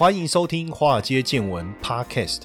欢迎收听《华尔街见闻》Podcast。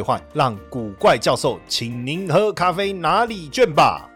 兑换，让古怪教授请您喝咖啡哪里卷吧。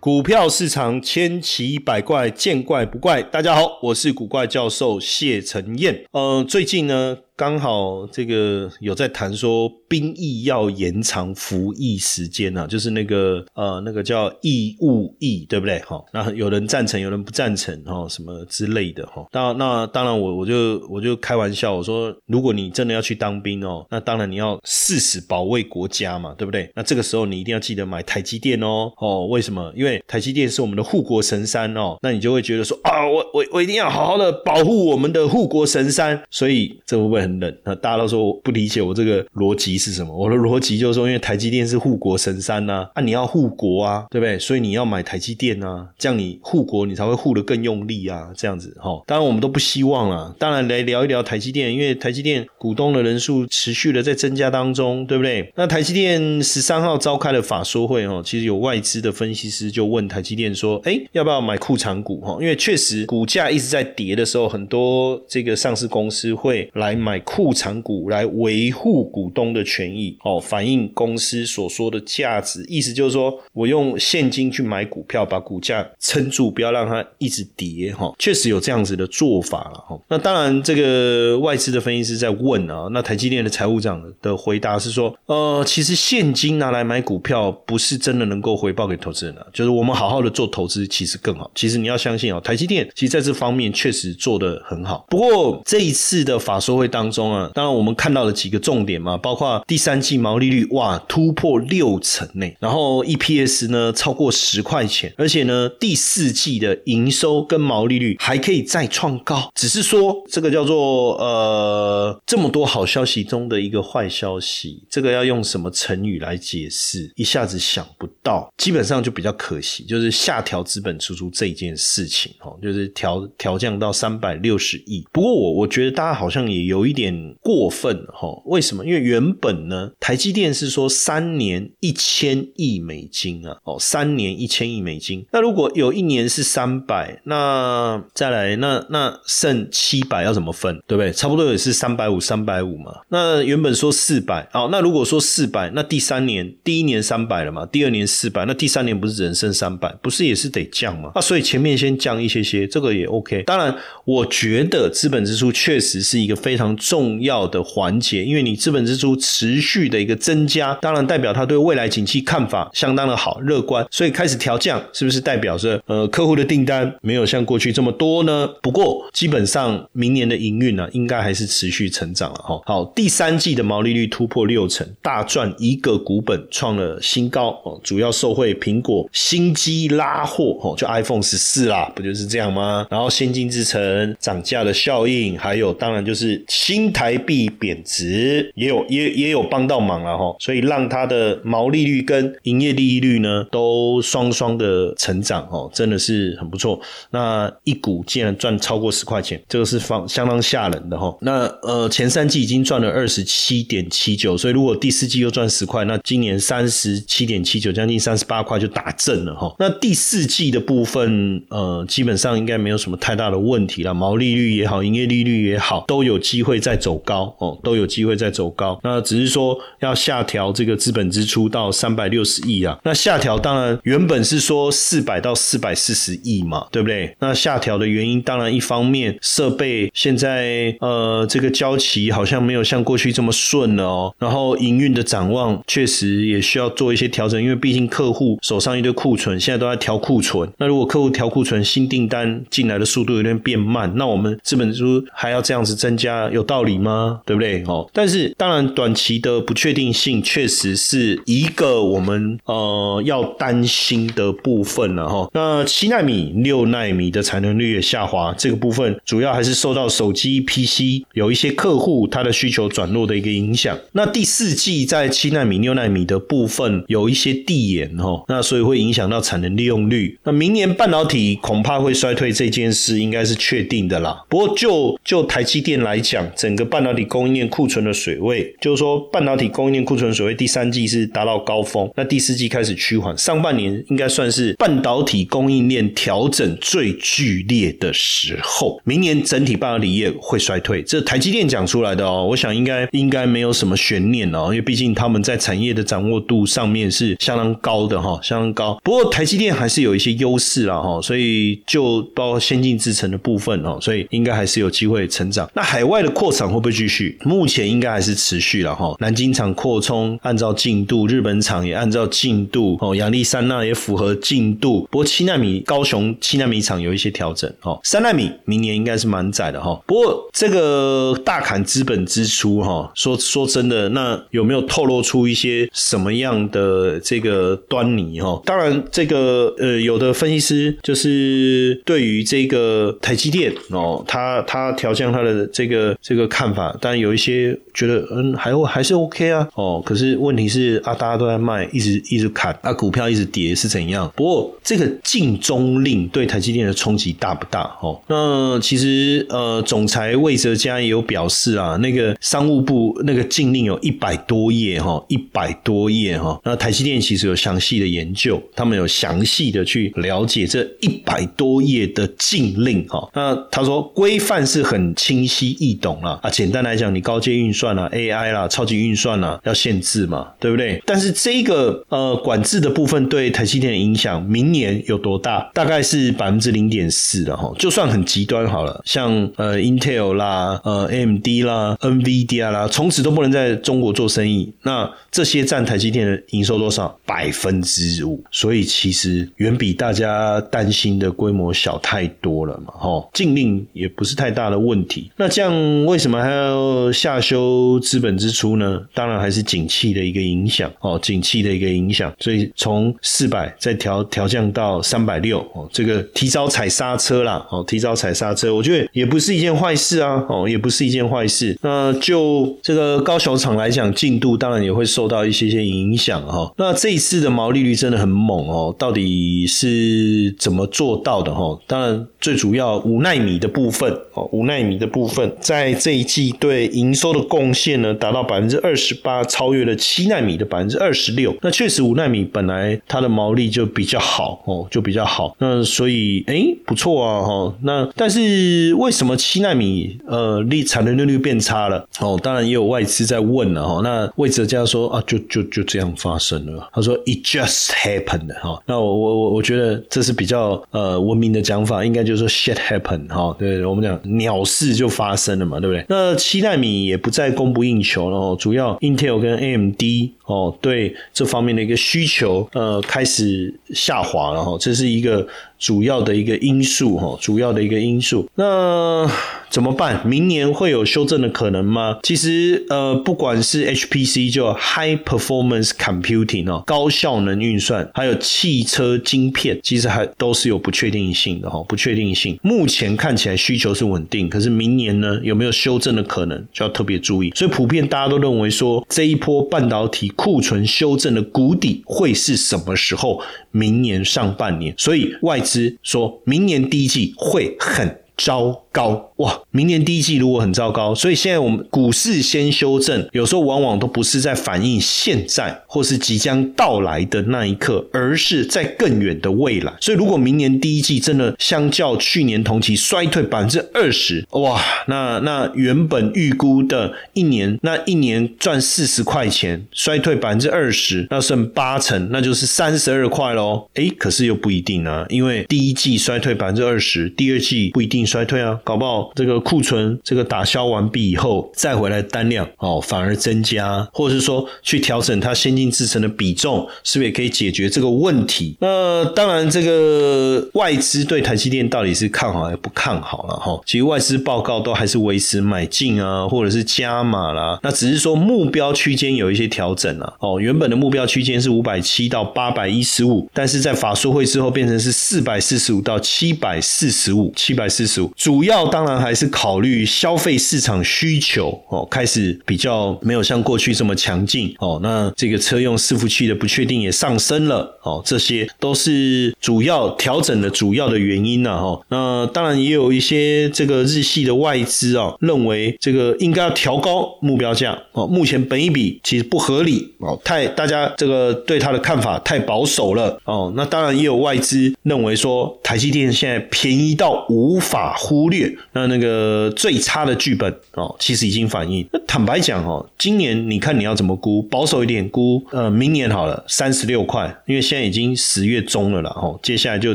股票市场千奇百怪，见怪不怪。大家好，我是古怪教授谢承彦。呃，最近呢。刚好这个有在谈说兵役要延长服役时间啊，就是那个呃那个叫义务役，对不对？哈，那有人赞成，有人不赞成，哈，什么之类的，哈。当那当然我我就我就开玩笑，我说如果你真的要去当兵哦，那当然你要誓死保卫国家嘛，对不对？那这个时候你一定要记得买台积电哦，哦，为什么？因为台积电是我们的护国神山哦，那你就会觉得说啊，我我我一定要好好的保护我们的护国神山，所以这会不会很？那大家都说我不理解我这个逻辑是什么？我的逻辑就是说，因为台积电是护国神山呐，啊，你要护国啊，对不对？所以你要买台积电啊，这样你护国，你才会护得更用力啊，这样子哈。当然我们都不希望啊，当然来聊一聊台积电，因为台积电股东的人数持续的在增加当中，对不对？那台积电十三号召开了法说会哦，其实有外资的分析师就问台积电说，哎，要不要买库藏股哈？因为确实股价一直在跌的时候，很多这个上市公司会来买。买库藏股来维护股东的权益，哦，反映公司所说的价值，意思就是说我用现金去买股票，把股价撑住，不要让它一直跌，哈，确实有这样子的做法了，哈。那当然，这个外资的分析师在问啊，那台积电的财务长的回答是说，呃，其实现金拿来买股票不是真的能够回报给投资人的，就是我们好好的做投资，其实更好。其实你要相信啊，台积电其实在这方面确实做得很好。不过这一次的法说会当当中啊，当然我们看到了几个重点嘛，包括第三季毛利率哇突破六成呢，然后 EPS 呢超过十块钱，而且呢第四季的营收跟毛利率还可以再创高，只是说这个叫做呃这么多好消息中的一个坏消息，这个要用什么成语来解释？一下子想不到，基本上就比较可惜，就是下调资本支出这件事情哦，就是调调降到三百六十亿。不过我我觉得大家好像也有一点。点过分哈？为什么？因为原本呢，台积电是说三年一千亿美金啊，哦，三年一千亿美金。那如果有一年是三百，那再来，那那剩七百要怎么分？对不对？差不多也是三百五，三百五嘛。那原本说四百，哦，那如果说四百，那第三年第一年三百了嘛，第二年四百，那第三年不是只剩三百？不是也是得降吗？那所以前面先降一些些，这个也 OK。当然，我觉得资本支出确实是一个非常。重要的环节，因为你资本支出持续的一个增加，当然代表他对未来景气看法相当的好乐观，所以开始调降，是不是代表着呃客户的订单没有像过去这么多呢？不过基本上明年的营运呢，应该还是持续成长了哈。好，第三季的毛利率突破六成，大赚一个股本，创了新高哦。主要受惠苹果新机拉货哦，就 iPhone 十四啦，不就是这样吗？然后先进制程涨价的效应，还有当然就是。新台币贬值也有也也有帮到忙了哈，所以让它的毛利率跟营业利率呢都双双的成长哦，真的是很不错。那一股竟然赚超过十块钱，这个是方相当吓人的哈。那呃前三季已经赚了二十七点七九，所以如果第四季又赚十块，那今年三十七点七九，将近三十八块就打正了哈。那第四季的部分呃基本上应该没有什么太大的问题了，毛利率也好，营业利率也好，都有机会在。走高哦，都有机会在走高。那只是说要下调这个资本支出到三百六十亿啊。那下调当然原本是说四百到四百四十亿嘛，对不对？那下调的原因当然一方面设备现在呃这个交期好像没有像过去这么顺了哦。然后营运的展望确实也需要做一些调整，因为毕竟客户手上一堆库存，现在都在调库存。那如果客户调库存，新订单进来的速度有点变慢，那我们资本支出还要这样子增加，有。道理吗？对不对？哦，但是当然短期的不确定性确实是一个我们呃要担心的部分了哈。那七纳米、六纳米的产能率也下滑，这个部分主要还是受到手机、PC 有一些客户他的需求转弱的一个影响。那第四季在七纳米、六纳米的部分有一些递延哈，那所以会影响到产能利用率。那明年半导体恐怕会衰退这件事应该是确定的啦。不过就就台积电来讲，整个半导体供应链库存的水位，就是说半导体供应链库存水位第三季是达到高峰，那第四季开始趋缓，上半年应该算是半导体供应链调整最剧烈的时候。明年整体半导体业会衰退，这台积电讲出来的哦，我想应该应该没有什么悬念哦，因为毕竟他们在产业的掌握度上面是相当高的哈，相当高。不过台积电还是有一些优势啦哈，所以就包括先进制程的部分哦，所以应该还是有机会成长。那海外的扩产会不会继续？目前应该还是持续了哈。南京厂扩充按照进度，日本厂也按照进度哦，亚利桑那也符合进度。不过七纳米高雄七纳米厂有一些调整哦，三纳米明年应该是蛮窄的哈。不过这个大砍资本支出哈，说说真的，那有没有透露出一些什么样的这个端倪哈？当然，这个呃，有的分析师就是对于这个台积电哦，他他调降他的这个这这个看法，但有一些觉得嗯，还会还是 OK 啊哦。可是问题是啊，大家都在卖，一直一直砍啊，股票一直跌是怎样？不过这个禁中令对台积电的冲击大不大哦？那其实呃，总裁魏哲嘉也有表示啊，那个商务部那个禁令有一百多页哈，一百多页哈。那台积电其实有详细的研究，他们有详细的去了解这一百多页的禁令哈。那他说规范是很清晰易懂啊，简单来讲，你高阶运算啦、AI 啦、超级运算啦要限制嘛，对不对？但是这个呃管制的部分对台积电的影响，明年有多大？大概是百分之零点四的哈，就算很极端好了，像呃 Intel 啦、呃 AMD 啦、NVIDIA 啦，从此都不能在中国做生意。那这些占台积电的营收多少？百分之五。所以其实远比大家担心的规模小太多了嘛，哈。禁令也不是太大的问题。那这样为什么还要下修资本支出呢？当然还是景气的一个影响哦，景气的一个影响。所以从四百再调调降到三百六哦，这个提早踩刹车啦哦，提早踩刹车，我觉得也不是一件坏事啊哦，也不是一件坏事。那就这个高雄厂来讲，进度当然也会受到一些些影响哈。那这一次的毛利率真的很猛哦，到底是怎么做到的哈？当然最主要五纳米的部分哦，五纳米的部分在这一季对营收的贡献呢，达到百分之二十八，超越了七纳米的百分之二十六。那确实五纳米本来它的毛利就比较好哦，就比较好。那所以哎不错啊哈。那但是为什么七纳米呃利产能利率变差了？哦，当然也有外资在问了哈。那魏哲家说啊，就就就这样发生了。他说 It just happened 哈。那我我我我觉得这是比较呃文明的讲法，应该就是说 shit happened 哈。对我们讲鸟事就发生了嘛，对对？那七纳米也不再供不应求了哦，主要 Intel 跟 AMD 哦对这方面的一个需求呃开始下滑了哈，这是一个。主要的一个因素哈，主要的一个因素，那怎么办？明年会有修正的可能吗？其实呃，不管是 HPC 就 High Performance Computing 哦，高效能运算，还有汽车晶片，其实还都是有不确定性的哈，不确定性。目前看起来需求是稳定，可是明年呢有没有修正的可能，就要特别注意。所以普遍大家都认为说，这一波半导体库存修正的谷底会是什么时候？明年上半年，所以外资之说明年第一季会很糟糕。哇，明年第一季如果很糟糕，所以现在我们股市先修正，有时候往往都不是在反映现在或是即将到来的那一刻，而是在更远的未来。所以如果明年第一季真的相较去年同期衰退百分之二十，哇，那那原本预估的一年，那一年赚四十块钱，衰退百分之二十，那剩八成，那就是三十二块喽。哎，可是又不一定啊，因为第一季衰退百分之二十，第二季不一定衰退啊，搞不好这个库存这个打消完毕以后，再回来单量哦反而增加，或者是说去调整它先进制程的比重，是不是也可以解决这个问题？那当然，这个外资对台积电到底是看好还是不看好了哈？其实外资报告都还是维持买进啊，或者是加码啦。那只是说目标区间有一些调整了哦，原本的目标区间是五百七到八百一十五，但是在法说会之后变成是四百四十五到七百四十五，七百四十五，主要当然还是考虑消费市场需求哦，开始比较没有像过去这么强劲哦。那这个车用伺服器的不确定也上升了哦，这些都是主要调整的主要的原因呢哈。那当然也有一些这个日系的外资啊，认为这个应该要调高目标价哦。目前本一比其实不合理哦，太大家这个对它的看法太保守了哦。那当然也有外资认为说，台积电现在便宜到无法忽略。那那个最差的剧本哦，其实已经反映。那坦白讲哦，今年你看你要怎么估？保守一点估，呃，明年好了，三十六块，因为现在已经十月中了了哦，接下来就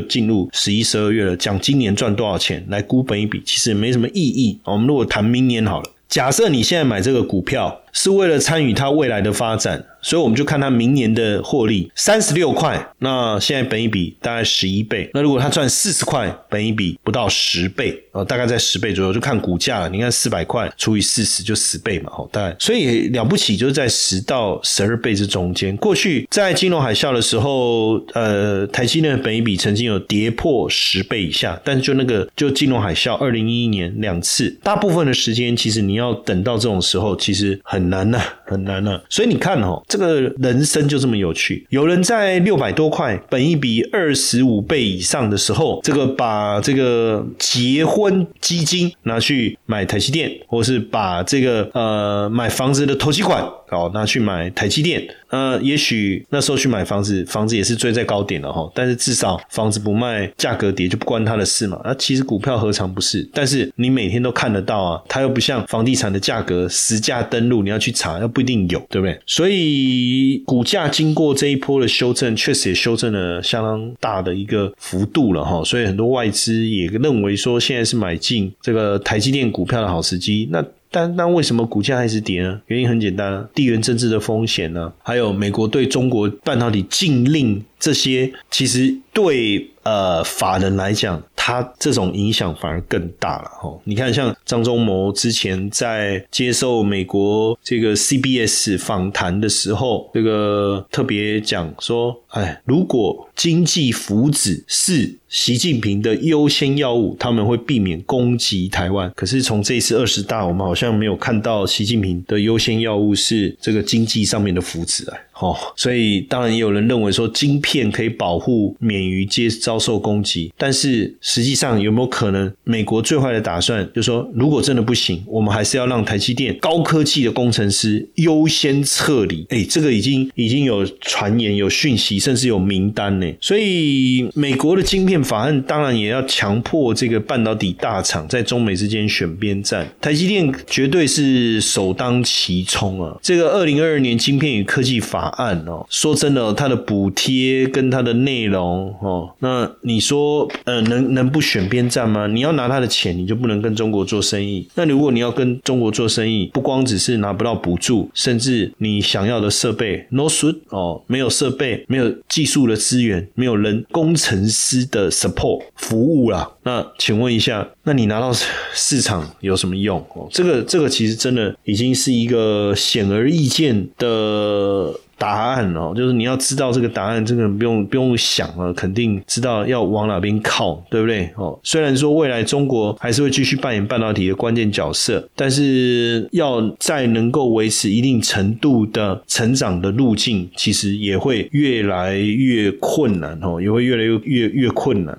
进入十一、十二月了，讲今年赚多少钱来估本一笔，其实没什么意义。我们如果谈明年好了，假设你现在买这个股票是为了参与它未来的发展。所以我们就看它明年的获利三十六块，那现在本一比大概十一倍。那如果它赚四十块，本一比不到十倍，呃，大概在十倍左右，就看股价了。你看四百块除以四十就十倍嘛，哦，大概。所以了不起就是在十到十二倍之中间。过去在金融海啸的时候，呃，台积电的本一比曾经有跌破十倍以下，但是就那个就金融海啸二零一一年两次，大部分的时间其实你要等到这种时候，其实很难呐，很难呐。所以你看哦。这个人生就这么有趣。有人在六百多块，本一笔二十五倍以上的时候，这个把这个结婚基金拿去买台积电，或是把这个呃买房子的投期款。哦，拿去买台积电，呃，也许那时候去买房子，房子也是追在高点了哈。但是至少房子不卖，价格跌就不关他的事嘛。那其实股票何尝不是？但是你每天都看得到啊，它又不像房地产的价格实价登录，你要去查又不一定有，对不对？所以股价经过这一波的修正，确实也修正了相当大的一个幅度了哈。所以很多外资也认为说，现在是买进这个台积电股票的好时机。那但那为什么股价还是跌呢？原因很简单，地缘政治的风险呢，还有美国对中国半导体禁令这些，其实对呃法人来讲。他这种影响反而更大了哈！你看，像张忠谋之前在接受美国这个 CBS 访谈的时候，这个特别讲说，哎，如果经济福祉是习近平的优先要务，他们会避免攻击台湾。可是从这次二十大，我们好像没有看到习近平的优先要务是这个经济上面的福祉啊！哦，所以当然也有人认为说，晶片可以保护免于接遭受攻击，但是。实际上有没有可能？美国最坏的打算就是说，如果真的不行，我们还是要让台积电高科技的工程师优先撤离。哎，这个已经已经有传言、有讯息，甚至有名单呢。所以，美国的晶片法案当然也要强迫这个半导体大厂在中美之间选边站。台积电绝对是首当其冲啊！这个二零二二年晶片与科技法案哦，说真的，它的补贴跟它的内容哦，那你说呃，能能。不选边站吗？你要拿他的钱，你就不能跟中国做生意。那如果你要跟中国做生意，不光只是拿不到补助，甚至你想要的设备 no suit 哦，没有设备，没有技术的资源，没有人工程师的 support 服务啦。那请问一下，那你拿到市场有什么用？哦，这个这个其实真的已经是一个显而易见的。答案哦，就是你要知道这个答案，这个不用不用想了，肯定知道要往哪边靠，对不对？哦，虽然说未来中国还是会继续扮演半导体的关键角色，但是要在能够维持一定程度的成长的路径，其实也会越来越困难哦，也会越来越越越困难。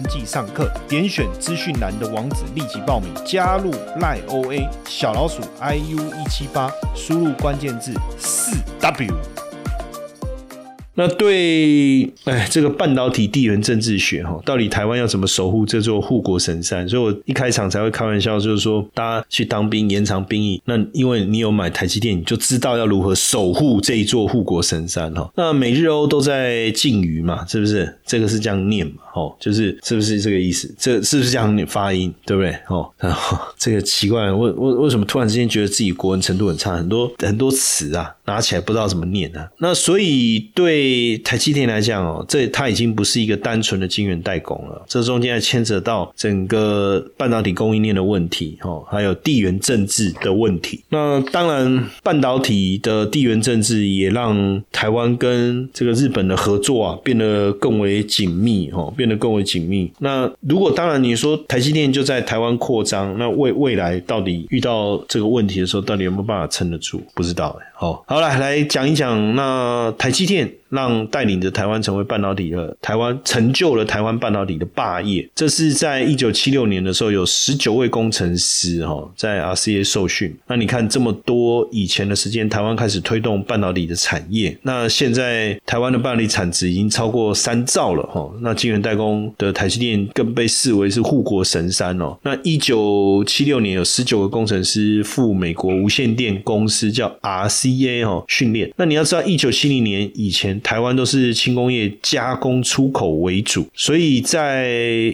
登记上课，点选资讯栏的网址立即报名，加入赖 OA 小老鼠 iu 一七八，输入关键字四 W。那对，哎，这个半导体地缘政治学哈，到底台湾要怎么守护这座护国神山？所以我一开场才会开玩笑，就是说大家去当兵延长兵役，那因为你有买台积电，你就知道要如何守护这一座护国神山哈。那美日欧都在禁渔嘛，是不是？这个是这样念嘛？哦，就是是不是这个意思？这是不是这样发音？对不对？哦，然后这个奇怪，为为为什么突然之间觉得自己国文程度很差？很多很多词啊，拿起来不知道怎么念啊。那所以对。对台积电来讲哦，这它已经不是一个单纯的晶圆代工了，这中间还牵扯到整个半导体供应链的问题哦，还有地缘政治的问题。那当然，半导体的地缘政治也让台湾跟这个日本的合作啊变得更为紧密哦，变得更为紧密。那如果当然你说台积电就在台湾扩张，那未未来到底遇到这个问题的时候，到底有没有办法撑得住？不知道哎。好，好了，来讲一讲那台积电。让带领着台湾成为半导体的台湾，成就了台湾半导体的霸业。这是在一九七六年的时候，有十九位工程师哈在 RCA 受训。那你看这么多以前的时间，台湾开始推动半导体的产业。那现在台湾的半导体产值已经超过三兆了哈。那晶圆代工的台积电更被视为是护国神山哦。那一九七六年有十九个工程师赴美国无线电公司叫 RC RCA 哦训练。那你要知道，一九七零年以前。台湾都是轻工业加工出口为主，所以在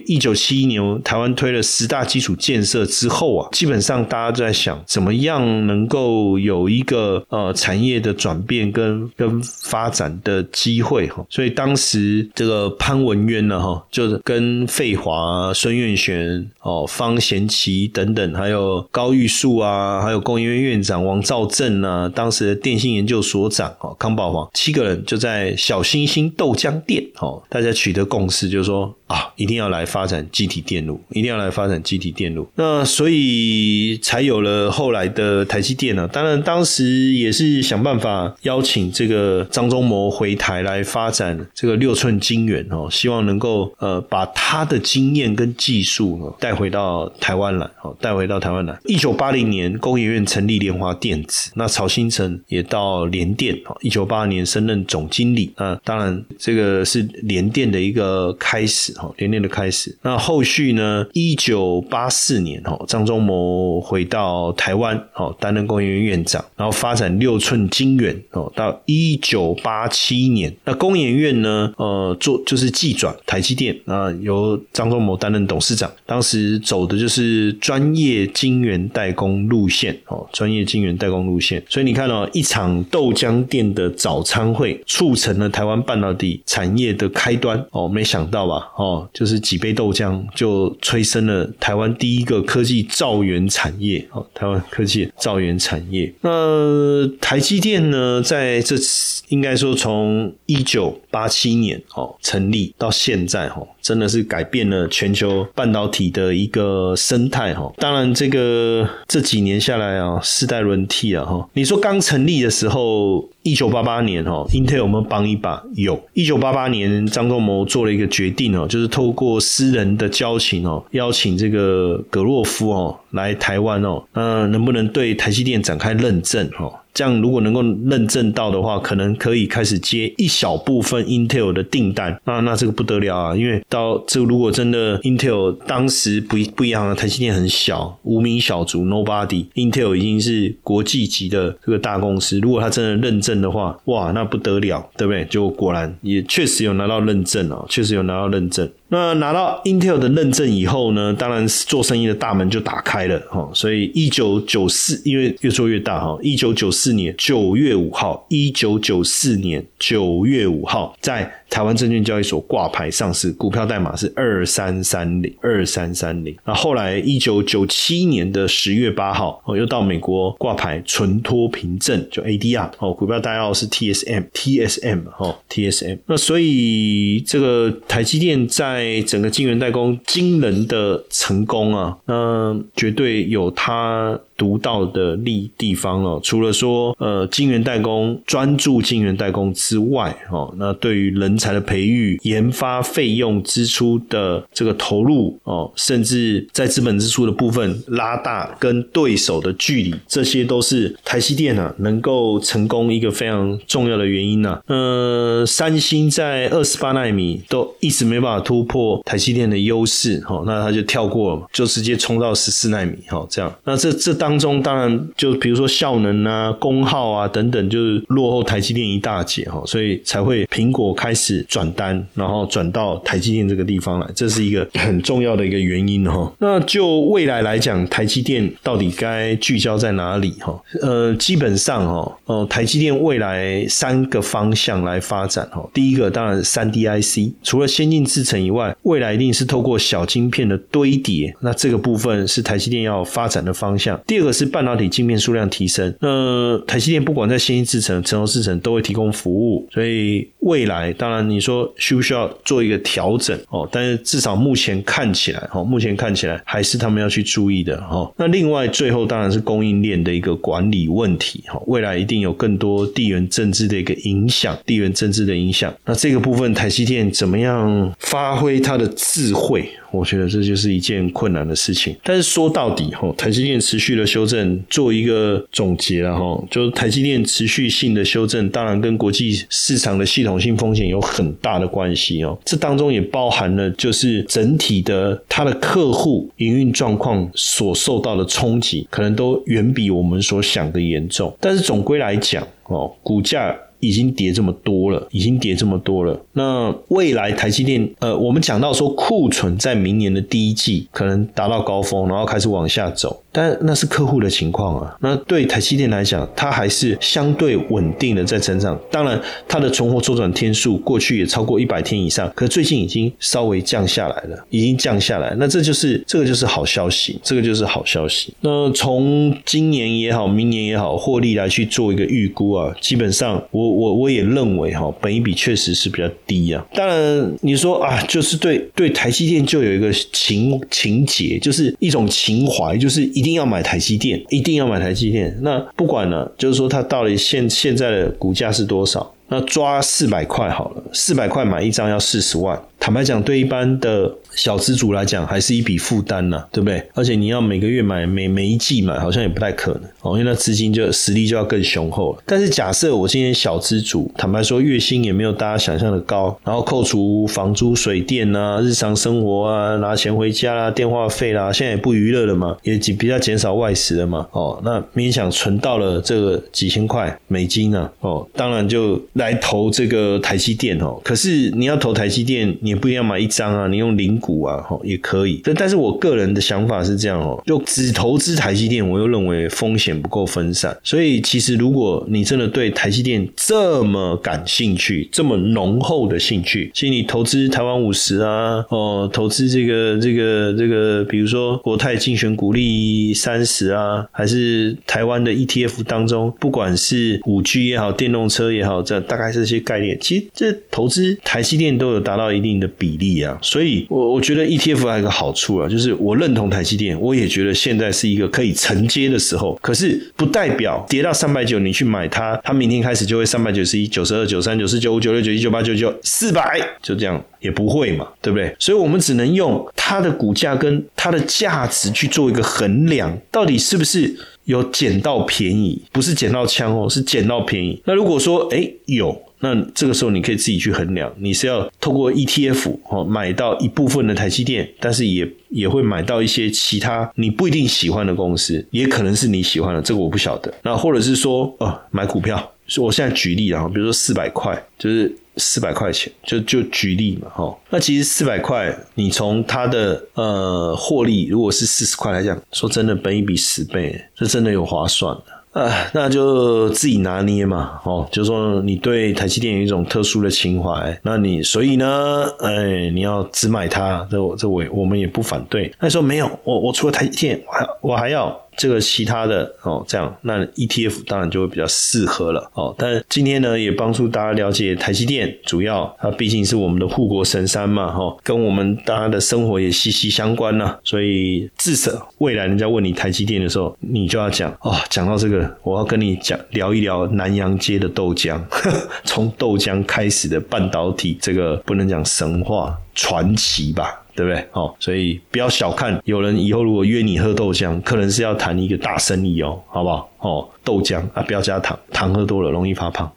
一九七一年台湾推了十大基础建设之后啊，基本上大家都在想怎么样能够有一个呃产业的转变跟跟发展的机会哈。所以当时这个潘文渊呢哈，就是跟费华、孙运璇、哦方贤齐等等，还有高玉树啊，还有工业院院长王兆正啊，当时的电信研究所长哦康宝煌七个人就。在小星星豆浆店，哦，大家取得共识，就是说啊，一定要来发展机体电路，一定要来发展机体电路。那所以才有了后来的台积电呢。当然，当时也是想办法邀请这个张忠谋回台来发展这个六寸晶圆哦，希望能够呃把他的经验跟技术哦带回到台湾来，哦，带回到台湾来。一九八零年，工研院成立联华电子，那曹新成也到联电，哦，一九八二年升任总经。理啊，当然这个是联电的一个开始哈，联电的开始。那后续呢？一九八四年哈，张忠谋回到台湾哦，担任工研院院长，然后发展六寸晶圆哦。到一九八七年，那工研院呢，呃，做就是技转台积电啊，由张忠谋担任董事长。当时走的就是专业晶圆代工路线哦，专业晶圆代工路线。所以你看哦，一场豆浆店的早餐会促。成了台湾半导体产业的开端哦，没想到吧？哦，哦就是几杯豆浆就催生了台湾第一个科技造园产业哦，台湾科技造园产业。那台积电呢，在这次应该说从一九八七年哦成立到现在哈，真的是改变了全球半导体的一个生态哈。当然，这个这几年下来啊，世代轮替啊哈。你说刚成立的时候。一九八八年，哦，Intel 有没有帮一把？有。一九八八年，张忠谋做了一个决定哦，就是透过私人的交情哦，邀请这个格洛夫哦来台湾哦，嗯能不能对台积电展开认证？哦？这样如果能够认证到的话，可能可以开始接一小部分 Intel 的订单。那那这个不得了啊！因为到这如果真的 Intel 当时不不一样了，台积电很小，无名小卒，Nobody，Intel 已经是国际级的这个大公司。如果他真的认证的话，哇，那不得了，对不对？就果然也确实有拿到认证哦，确实有拿到认证。那拿到 Intel 的认证以后呢，当然是做生意的大门就打开了哈。所以一九九四，因为越做越大哈，一九九四年九月五号，一九九四年九月五号在。台湾证券交易所挂牌上市，股票代码是二三三零二三三零。那后来一九九七年的十月八号，哦，又到美国挂牌，存托凭证就 ADR 哦，股票代号是 TSM TSM 哦 TSM。那所以这个台积电在在整个晶圆代工惊人的成功啊，那绝对有它。独到的利地方哦。除了说呃晶圆代工专注晶圆代工之外，哦，那对于人才的培育、研发费用支出的这个投入哦，甚至在资本支出的部分拉大跟对手的距离，这些都是台积电啊能够成功一个非常重要的原因呐。呃，三星在二十八纳米都一直没办法突破台积电的优势，哦，那他就跳过了，就直接冲到十四纳米，哈，这样。那这这当当中当然就比如说效能啊、功耗啊等等，就是落后台积电一大截，哈，所以才会苹果开始转单，然后转到台积电这个地方来，这是一个很重要的一个原因，哈。那就未来来讲，台积电到底该聚焦在哪里，哈？呃，基本上，哈，呃，台积电未来三个方向来发展，哈。第一个当然三 D IC，除了先进制程以外，未来一定是透过小晶片的堆叠，那这个部分是台积电要发展的方向。第二个是半导体晶片数量提升，那台积电不管在先进制程、成熟制程都会提供服务，所以未来当然你说需不需要做一个调整哦？但是至少目前看起来，哦，目前看起来还是他们要去注意的，哈。那另外最后当然是供应链的一个管理问题，哈，未来一定有更多地缘政治的一个影响，地缘政治的影响。那这个部分台积电怎么样发挥它的智慧？我觉得这就是一件困难的事情。但是说到底，哈，台积电持续的修正，做一个总结了，哈，就是台积电持续性的修正，当然跟国际市场的系统性风险有很大的关系哦。这当中也包含了，就是整体的它的客户营运状况所受到的冲击，可能都远比我们所想的严重。但是总归来讲，哦，股价。已经跌这么多了，已经跌这么多了。那未来台积电，呃，我们讲到说库存在明年的第一季可能达到高峰，然后开始往下走。但那是客户的情况啊。那对台积电来讲，它还是相对稳定的在成长。当然，它的存货周转天数过去也超过一百天以上，可最近已经稍微降下来了，已经降下来。那这就是这个就是好消息，这个就是好消息。那从今年也好，明年也好，获利来去做一个预估啊，基本上我我我也认为哈，本一比确实是比较低啊。当然你说啊，就是对对台积电就有一个情情节，就是一种情怀，就是一。一定要买台积电，一定要买台积电。那不管了，就是说它到底现现在的股价是多少？那抓四百块好了，四百块买一张要四十万。坦白讲，对一般的小资主来讲，还是一笔负担呐，对不对？而且你要每个月买，每每一季买，好像也不太可能哦，因为那资金就实力就要更雄厚了。但是假设我今天小资主，坦白说，月薪也没有大家想象的高，然后扣除房租、水电啊、日常生活啊、拿钱回家啦、电话费啦，现在也不娱乐了嘛，也比较减少外食了嘛，哦，那勉强存到了这个几千块美金呢，哦，当然就来投这个台积电哦。可是你要投台积电。你不一定要买一张啊，你用零股啊，哈也可以。但但是我个人的想法是这样哦，就只投资台积电，我又认为风险不够分散。所以其实如果你真的对台积电这么感兴趣，这么浓厚的兴趣，其实你投资台湾五十啊，哦，投资这个这个这个，比如说国泰竞选股利三十啊，还是台湾的 ETF 当中，不管是五 G 也好，电动车也好，这大概是这些概念。其实这投资台积电都有达到一定。的比例啊，所以我我我觉得 ETF 还有一个好处啊，就是我认同台积电，我也觉得现在是一个可以承接的时候。可是不代表跌到三百九，你去买它，它明天开始就会三百九十一、九十二、九三、九四、九五、九六、九七、九八、九九、四百，就这样也不会嘛，对不对？所以我们只能用它的股价跟它的价值去做一个衡量，到底是不是有捡到便宜？不是捡到枪哦，是捡到便宜。那如果说哎有。那这个时候你可以自己去衡量，你是要透过 ETF 哦买到一部分的台积电，但是也也会买到一些其他你不一定喜欢的公司，也可能是你喜欢的，这个我不晓得。那或者是说哦买股票，我现在举例啊，比如说四百块，就是四百块钱，就就举例嘛哈。那其实四百块，你从它的呃获利，如果是四十块来讲，说真的，本一比十倍，这真的有划算的。啊，那就自己拿捏嘛，哦，就说你对台积电有一种特殊的情怀，那你所以呢，哎，你要只买它，这我这我我们也不反对。那时候没有，我我除了台积电，我还我还要。这个其他的哦，这样那 ETF 当然就会比较适合了哦。但今天呢，也帮助大家了解台积电，主要它毕竟是我们的护国神山嘛，哈，跟我们大家的生活也息息相关呐。所以至少未来人家问你台积电的时候，你就要讲哦，讲到这个，我要跟你讲聊一聊南洋街的豆浆，从豆浆开始的半导体，这个不能讲神话传奇吧。对不对？哦，所以不要小看有人以后如果约你喝豆浆，可能是要谈一个大生意哦，好不好？哦，豆浆啊，不要加糖，糖喝多了容易发胖。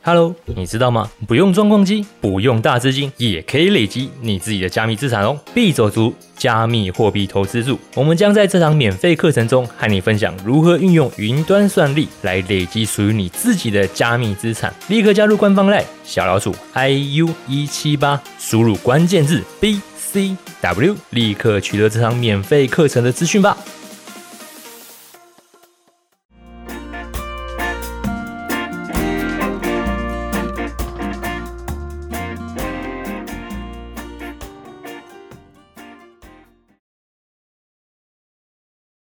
Hello，你知道吗？不用装矿机，不用大资金，也可以累积你自己的加密资产哦。币走族加密货币投资组，我们将在这场免费课程中和你分享如何运用云端算力来累积属于你自己的加密资产。立刻加入官方 Live，小老鼠 iu 一七八，输入关键字 B。C W，立刻取得这场免费课程的资讯吧。